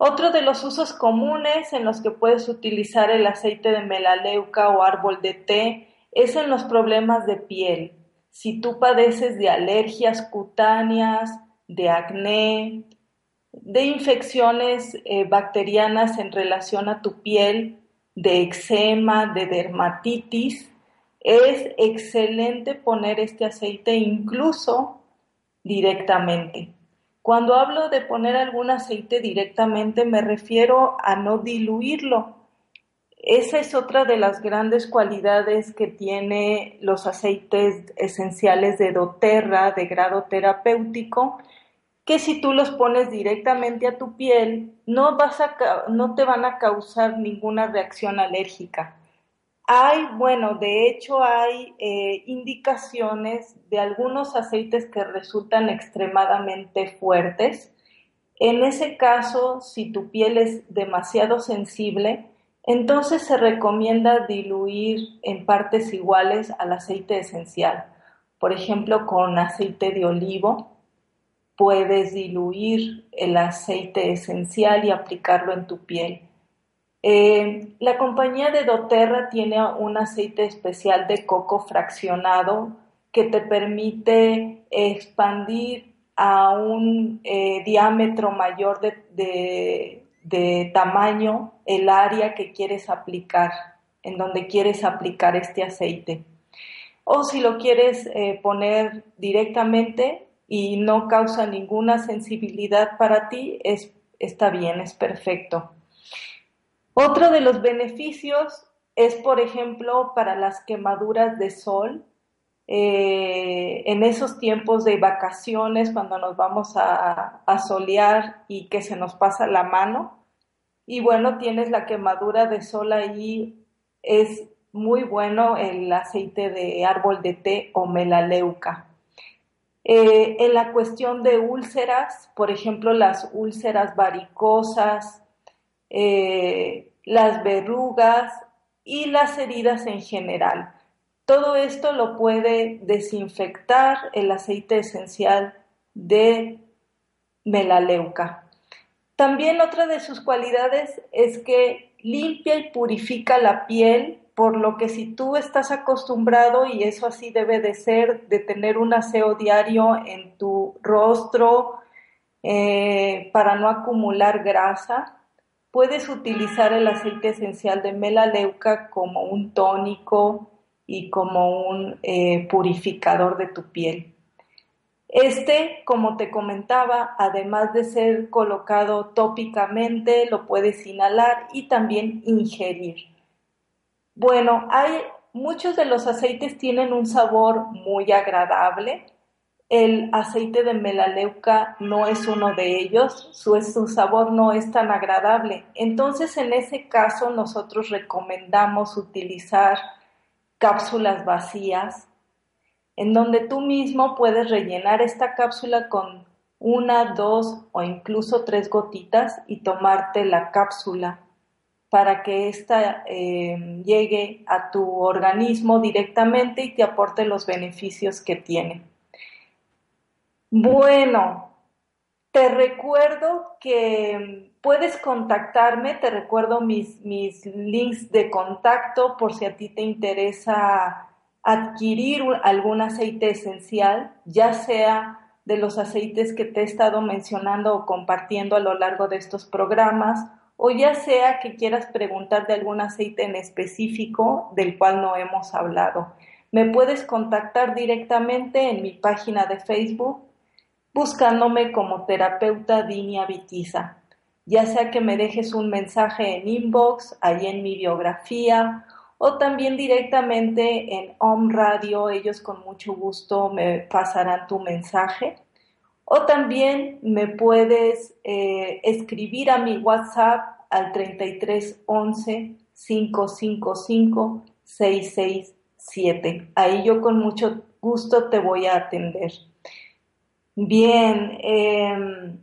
Otro de los usos comunes en los que puedes utilizar el aceite de melaleuca o árbol de té es en los problemas de piel. Si tú padeces de alergias cutáneas, de acné, de infecciones eh, bacterianas en relación a tu piel, de eczema, de dermatitis, es excelente poner este aceite incluso directamente. Cuando hablo de poner algún aceite directamente me refiero a no diluirlo. Esa es otra de las grandes cualidades que tiene los aceites esenciales de doTERRA de grado terapéutico, que si tú los pones directamente a tu piel no, vas a, no te van a causar ninguna reacción alérgica. Hay, bueno, de hecho hay eh, indicaciones de algunos aceites que resultan extremadamente fuertes. En ese caso, si tu piel es demasiado sensible, entonces se recomienda diluir en partes iguales al aceite esencial. Por ejemplo, con aceite de olivo puedes diluir el aceite esencial y aplicarlo en tu piel. Eh, la compañía de doTERRA tiene un aceite especial de coco fraccionado que te permite expandir a un eh, diámetro mayor de, tamaño el área que quieres aplicar, en donde quieres aplicar este aceite. O si lo quieres eh, poner directamente y no causa ninguna sensibilidad para ti, es, está bien, es perfecto. Otro de los beneficios es, por ejemplo, para las quemaduras de sol. Eh, en esos tiempos de vacaciones, cuando nos vamos a, a solear y que se nos pasa la mano, y bueno, tienes la quemadura de sol ahí, es muy bueno el aceite de árbol de té o melaleuca. Eh, en la cuestión de úlceras, por ejemplo, las úlceras varicosas, eh, las verrugas y las heridas en general. Todo esto lo puede desinfectar el aceite esencial de melaleuca. También otra de sus cualidades es que limpia y purifica la piel por lo que si tú estás acostumbrado, y eso así debe de ser, de tener un aseo diario en tu rostro eh, para no acumular grasa, puedes utilizar el aceite esencial de melaleuca como un tónico y como un eh, purificador de tu piel. Este, como te comentaba, además de ser colocado tópicamente, lo puedes inhalar y también ingerir. Bueno, hay muchos de los aceites tienen un sabor muy agradable. El aceite de melaleuca no es uno de ellos, su, sabor no es tan agradable. Entonces, en ese caso, nosotros recomendamos utilizar cápsulas vacías, en donde tú mismo puedes rellenar esta cápsula con una, dos o incluso tres gotitas y tomarte la cápsula para que ésta eh, llegue a tu organismo directamente y te aporte los beneficios que tiene. Bueno, te recuerdo que puedes contactarme, te recuerdo mis, mis links de contacto por si a ti te interesa adquirir algún aceite esencial, ya sea de los aceites que te he estado mencionando o compartiendo a lo largo de estos programas o ya sea que quieras preguntar de algún aceite en específico del cual no hemos hablado. Me puedes contactar directamente en mi página de Facebook buscándome como terapeuta Dinia Vitiza, ya sea que me dejes un mensaje en inbox, ahí en mi biografía, o también directamente en Home Radio, ellos con mucho gusto me pasarán tu mensaje. O también me puedes eh, escribir a mi WhatsApp al 33 11 555 667. Ahí yo con mucho gusto te voy a atender. Bien, em,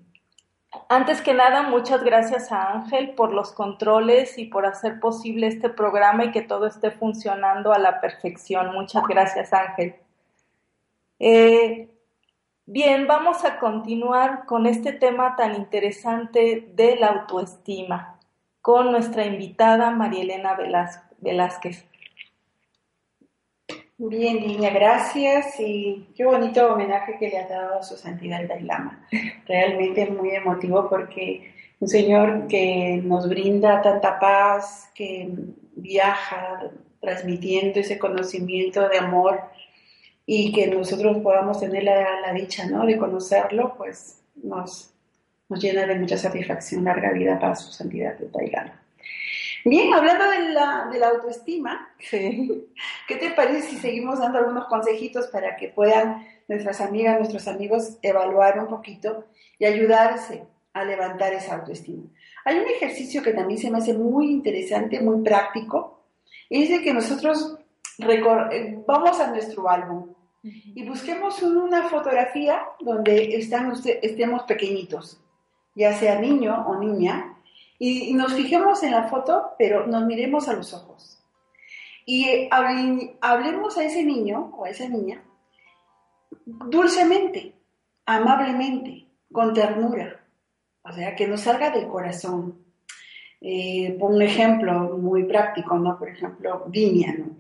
antes que nada, muchas gracias a Ángel por los controles y por hacer posible este programa y que todo esté funcionando a la perfección. Muchas gracias, Ángel. Eh, Bien, vamos a continuar con este tema tan interesante de la autoestima con nuestra invitada María Elena Velázquez. Bien, niña, gracias y qué bonito homenaje que le ha dado a su santidad el Dalai. Realmente muy emotivo porque un señor que nos brinda tanta paz, que viaja transmitiendo ese conocimiento de amor y que nosotros podamos tener la, dicha ¿no? de conocerlo, pues nos, nos llena de mucha satisfacción, larga vida para su santidad de Tailana. Bien, hablando de la, de la autoestima, ¿qué te parece si seguimos dando algunos consejitos para que puedan nuestras amigas, nuestros amigos evaluar un poquito y ayudarse a levantar esa autoestima? Hay un ejercicio que también se me hace muy interesante, muy práctico, es de que nosotros eh, vamos a nuestro álbum y busquemos una fotografía donde están estemos pequeñitos, ya sea niño o niña, y, nos fijemos en la foto, pero nos miremos a los ojos. Y hablemos a ese niño o a esa niña dulcemente, amablemente, con ternura, o sea, que nos salga del corazón. Eh, por un ejemplo muy práctico, ¿no? Por ejemplo, Viña, ¿no?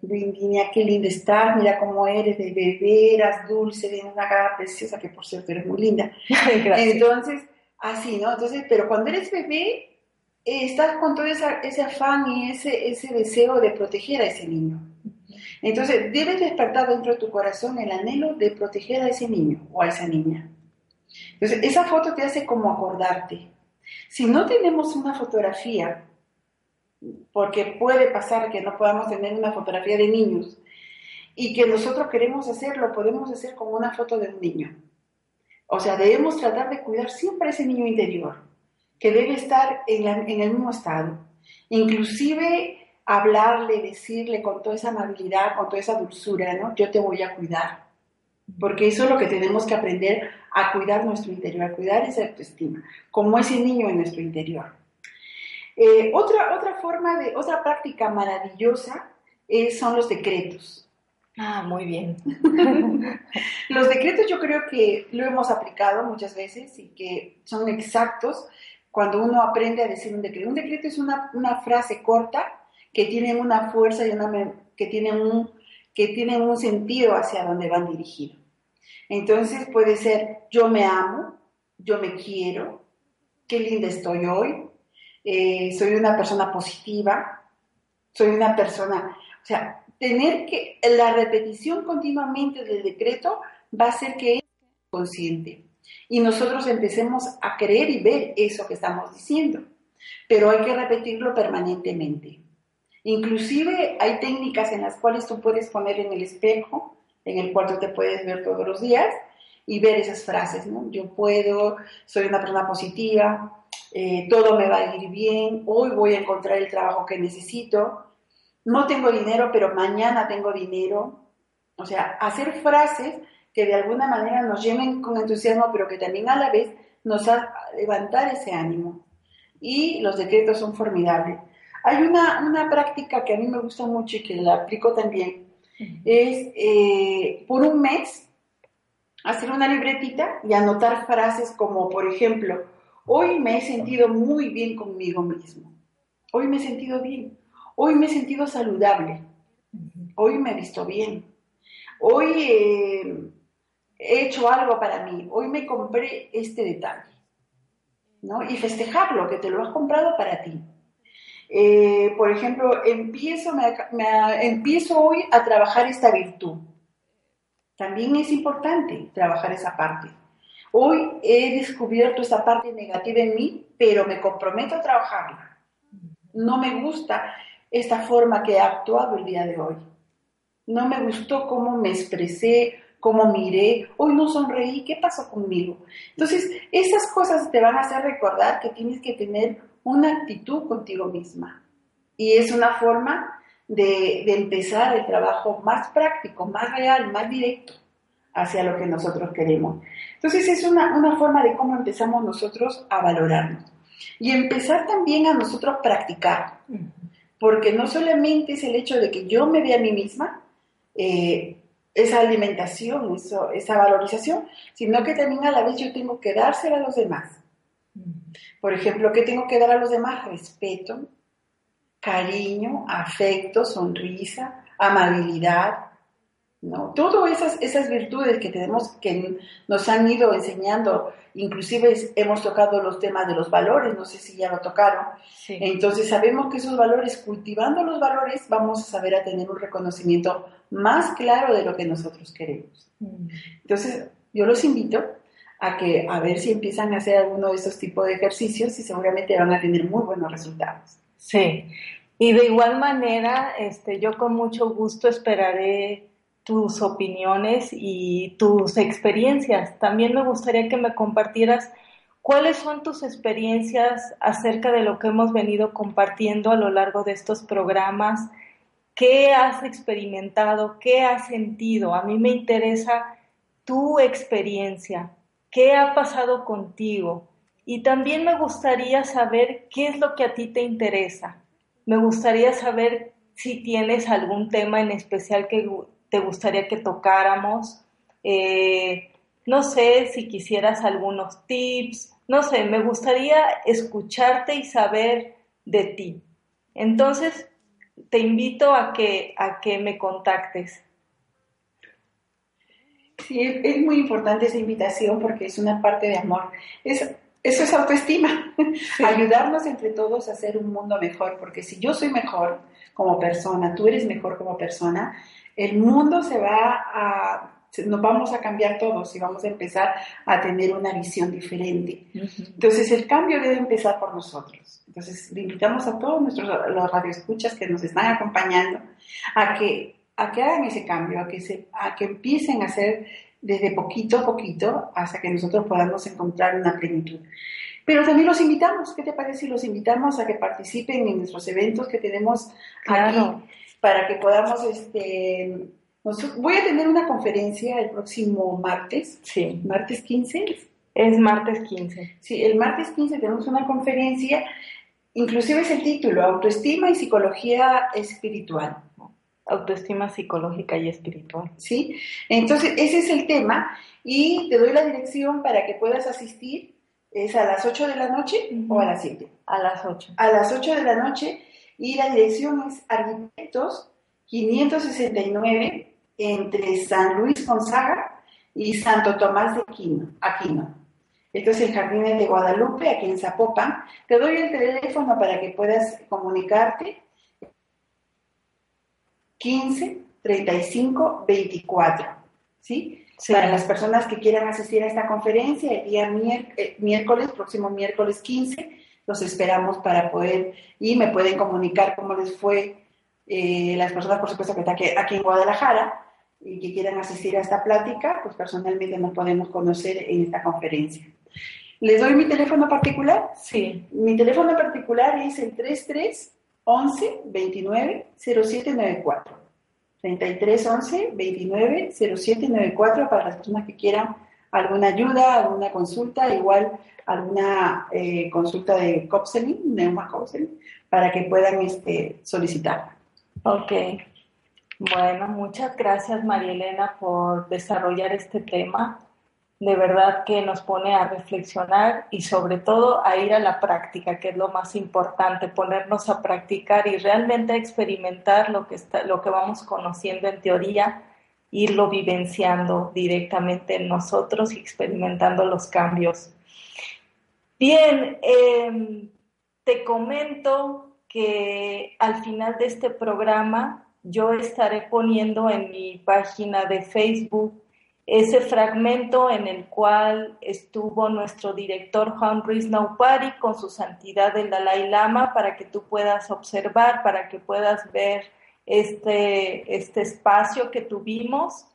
Viña, qué linda estás, mira cómo eres, de bebé, eras dulce, tienes una cara preciosa, que por cierto eres muy linda. Entonces, así, ¿no? Entonces, pero cuando eres bebé, eh, estás con todo ese afán y ese, ese deseo de proteger a ese niño. Entonces, debes despertar dentro de tu corazón el anhelo de proteger a ese niño o a esa niña. Entonces, esa foto te hace como acordarte, si no tenemos una fotografía, porque puede pasar que no podamos tener una fotografía de niños y que nosotros queremos hacerlo, podemos hacer como una foto de un niño. O sea, debemos tratar de cuidar siempre a ese niño interior, que debe estar en, el mismo estado. Inclusive hablarle, decirle con toda esa amabilidad, con toda esa dulzura, ¿no? Yo te voy a cuidar. Porque eso es lo que tenemos que aprender a cuidar nuestro interior, a cuidar esa autoestima, como ese niño en nuestro interior. Eh, otra, otra forma de, otra práctica maravillosa eh, son los decretos. Ah, muy bien. los decretos yo creo que lo hemos aplicado muchas veces y que son exactos cuando uno aprende a decir un decreto. Un decreto es una, una frase corta que tienen una fuerza y una, que tienen un, que un sentido hacia donde van dirigidos. Entonces puede ser yo me amo, yo me quiero, qué linda estoy hoy, eh, soy una persona positiva, soy una persona, o sea, tener que la repetición continuamente del decreto va a hacer que es consciente y nosotros empecemos a creer y ver eso que estamos diciendo, pero hay que repetirlo permanentemente. Inclusive hay técnicas en las cuales tú puedes poner en el espejo, en el cual tú te puedes ver todos los días y ver esas frases, ¿no? Yo puedo, soy una persona positiva, eh, todo me va a ir bien, hoy voy a encontrar el trabajo que necesito, no tengo dinero, pero mañana tengo dinero. O sea, hacer frases que de alguna manera nos llenen con entusiasmo, pero que también a la vez nos hagan levantar ese ánimo. Y los decretos son formidables. Hay una, una práctica que a mí me gusta mucho y que la aplico también, es eh, por un mes hacer una libretita y anotar frases como, por ejemplo, hoy me he sentido muy bien conmigo mismo, hoy me he sentido bien, hoy me he sentido saludable, hoy me he visto bien, hoy eh, he hecho algo para mí, hoy me compré este detalle, ¿no? Y festejarlo, que te lo has comprado para ti. Eh, por ejemplo, empiezo, empiezo hoy a trabajar esta virtud. También es importante trabajar esa parte. Hoy he descubierto esta parte negativa en mí, pero me comprometo a trabajarla. No me gusta esta forma que he actuado el día de hoy. No me gustó cómo me expresé, cómo miré, hoy no sonreí, ¿qué pasó conmigo? Entonces, esas cosas te van a hacer recordar que tienes que tener una actitud contigo misma. Y es una forma de, empezar el trabajo más práctico, más real, más directo hacia lo que nosotros queremos. Entonces es una, una forma de cómo empezamos nosotros a valorarnos. Y empezar también a nosotros practicar, porque no solamente es el hecho de que yo me vea a mí misma, eh, esa alimentación, eso, esa valorización, sino que también a la vez yo tengo que dársela a los demás. Por ejemplo, ¿qué tengo que dar a los demás? Respeto, cariño, afecto, sonrisa, amabilidad, ¿no? Todas esas, esas virtudes que tenemos, que nos han ido enseñando, inclusive hemos tocado los temas de los valores, no sé si ya lo tocaron. Entonces sabemos que esos valores, cultivando los valores, vamos a saber a tener un reconocimiento más claro de lo que nosotros queremos. Mm. Entonces, yo los invito a que a ver si empiezan a hacer alguno de esos tipos de ejercicios y seguramente van a tener muy buenos resultados. Sí, y de igual manera, este, yo con mucho gusto esperaré tus opiniones y tus experiencias. También me gustaría que me compartieras cuáles son tus experiencias acerca de lo que hemos venido compartiendo a lo largo de estos programas. ¿Qué has experimentado? ¿Qué has sentido? A mí me interesa tu experiencia. ¿Qué ha pasado contigo? Y también me gustaría saber qué es lo que a ti te interesa. Me gustaría saber si tienes algún tema en especial que te gustaría que tocáramos. Eh, no sé si quisieras algunos tips. No sé, me gustaría escucharte y saber de ti. Entonces, te invito a que, a que me contactes. Sí, es muy importante esa invitación porque es una parte de amor. Es, eso es autoestima, ayudarnos entre todos a hacer un mundo mejor, porque si yo soy mejor como persona, tú eres mejor como persona, el mundo se va a, nos vamos a cambiar todos y vamos a empezar a tener una visión diferente. Entonces el cambio debe empezar por nosotros. Entonces le invitamos a todos nuestros los radioescuchas que nos están acompañando a que a que hagan ese cambio, a que, se, a que empiecen a hacer desde poquito a poquito hasta que nosotros podamos encontrar una plenitud. Pero también los invitamos, ¿qué te parece si los invitamos a que participen en nuestros eventos que tenemos aquí para que podamos, este, voy a tener una conferencia el próximo martes, sí. martes 15. Es martes 15. Sí, el martes 15 tenemos una conferencia, inclusive es el título, Autoestima y Psicología Espiritual autoestima psicológica y espiritual. Sí, entonces ese es el tema y te doy la dirección para que puedas asistir. Es a las 8 de la noche o a las 7. A las 8. A las 8 de la noche y la dirección es Arquitectos 569 entre San Luis Gonzaga y Santo Tomás de Aquino. Aquino. Esto es el Jardín de Guadalupe, aquí en Zapopan. Te doy el teléfono para que puedas comunicarte. 15 35 24. ¿Sí? Para las personas que quieran asistir a esta conferencia, el día eh, miércoles, próximo miércoles 15, los esperamos para poder y me pueden comunicar cómo les fue eh, las personas, por supuesto, que están aquí, en Guadalajara y que quieran asistir a esta plática, pues personalmente nos podemos conocer en esta conferencia. ¿Les doy mi teléfono particular? Sí. Mi teléfono particular es el 33 11 29 0794. 33 11 29 0794 para las personas que quieran alguna ayuda, alguna consulta, igual alguna eh, consulta de counseling, neuma counseling, para que puedan este, solicitarla. Ok. Bueno, muchas gracias María Elena por desarrollar este tema. De verdad que nos pone a reflexionar y sobre todo a ir a la práctica, que es lo más importante, ponernos a practicar y realmente experimentar lo que, está, lo que vamos conociendo en teoría irlo vivenciando directamente en nosotros y experimentando los cambios. Bien, em, te comento que al final de este programa yo estaré poniendo en mi página de Facebook ese fragmento en el cual estuvo nuestro director Juan Ruiz Naupari con su santidad el Dalai Lama para que tú puedas observar, para que puedas ver este, este espacio que tuvimos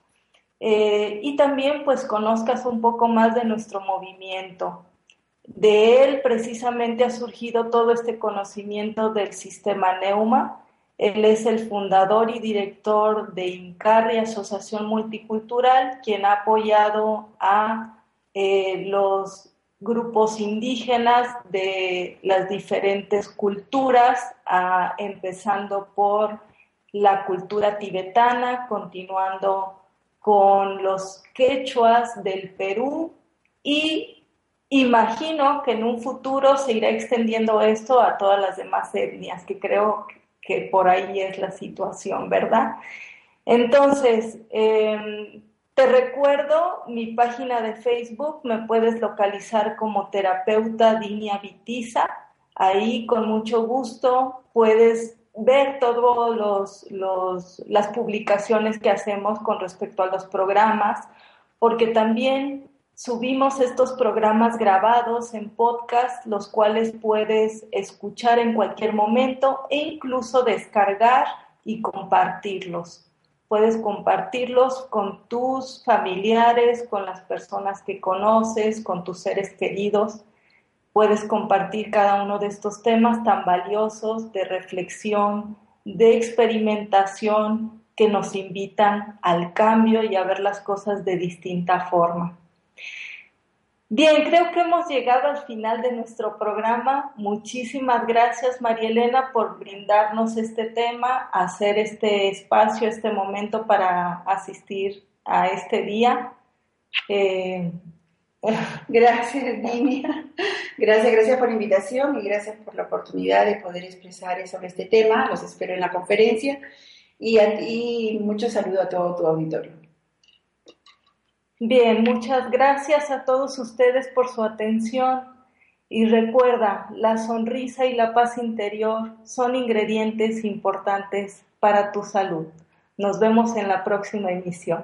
eh, y también pues conozcas un poco más de nuestro movimiento. De él precisamente ha surgido todo este conocimiento del sistema Neuma. Él es el fundador y director de INCARRI, Asociación Multicultural, quien ha apoyado a eh, los grupos indígenas de las diferentes culturas, empezando por la cultura tibetana, continuando con los quechuas del Perú y imagino que en un futuro se irá extendiendo esto a todas las demás etnias, que creo que por ahí es la situación, ¿verdad? Entonces, em, te recuerdo mi página de Facebook, me puedes localizar como terapeuta Dinia Vitiza. Ahí con mucho gusto puedes ver todas los, las publicaciones que hacemos con respecto a los programas, porque también subimos estos programas grabados en podcast, los cuales puedes escuchar en cualquier momento e incluso descargar y compartirlos. Puedes compartirlos con tus familiares, con las personas que conoces, con tus seres queridos puedes compartir cada uno de estos temas tan valiosos de reflexión, de experimentación que nos invitan al cambio y a ver las cosas de distinta forma. Bien, creo que hemos llegado al final de nuestro programa. Muchísimas gracias, María Elena, por brindarnos este tema, hacer este espacio, este momento para asistir a este día. Eh, Gracias, Dinia. Gracias, gracias por la invitación y gracias por la oportunidad de poder expresar sobre este tema. Los espero en la conferencia y a ti mucho saludo a todo tu auditorio. Bien, muchas gracias a todos ustedes por su atención y recuerda, la sonrisa y la paz interior son ingredientes importantes para tu salud. Nos vemos en la próxima emisión.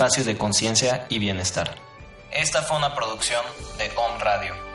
Tu espacio de conciencia y bienestar. Esta fue una producción de Home Radio.